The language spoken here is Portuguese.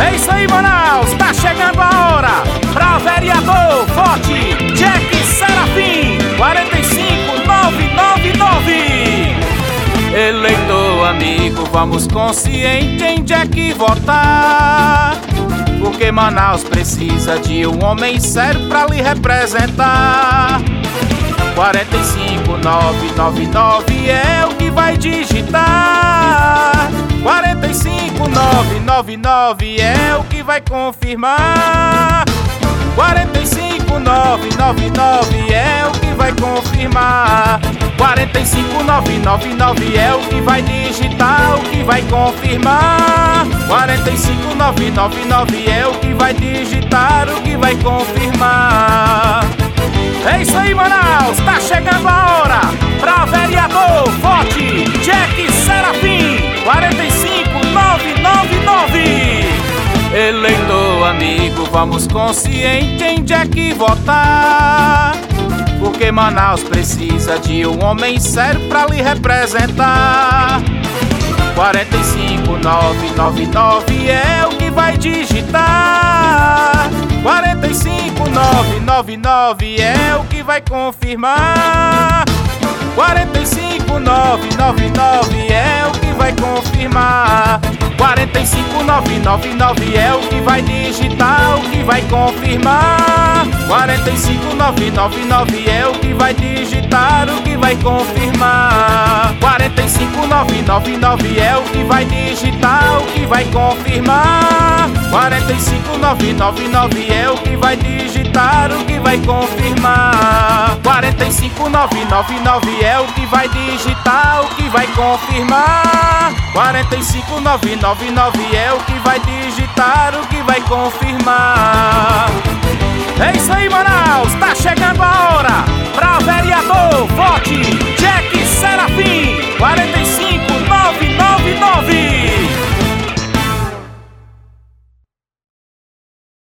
É isso aí, Manaus, tá chegando a hora pra vereador forte Jack Serafim 45999. Eleitor amigo, vamos consciente em Jack votar. Porque Manaus precisa de um homem sério pra lhe representar. 45999 é o que vai digitar. 45999 é o que vai confirmar. 45999 é o que vai confirmar. 45999 é o que vai digitar, o que vai confirmar. 45999 é o que vai digitar, o que vai confirmar. Vamos consciente em Jack votar. Porque Manaus precisa de um homem sério pra lhe representar. 45999 é o que vai digitar. 45999 é o que vai confirmar. 45999 é o que vai confirmar. 45999 é o que vai digitar, o que vai confirmar. 45999 é o que vai digitar, o que vai confirmar. 45999 é o que vai digitar, o que vai confirmar. 45999 é o que vai digitar, o que vai confirmar. 45999 é o que vai digitar, o que vai confirmar. 45999 é o que vai digitar, o que vai confirmar. É isso aí, Manaus, tá chegando a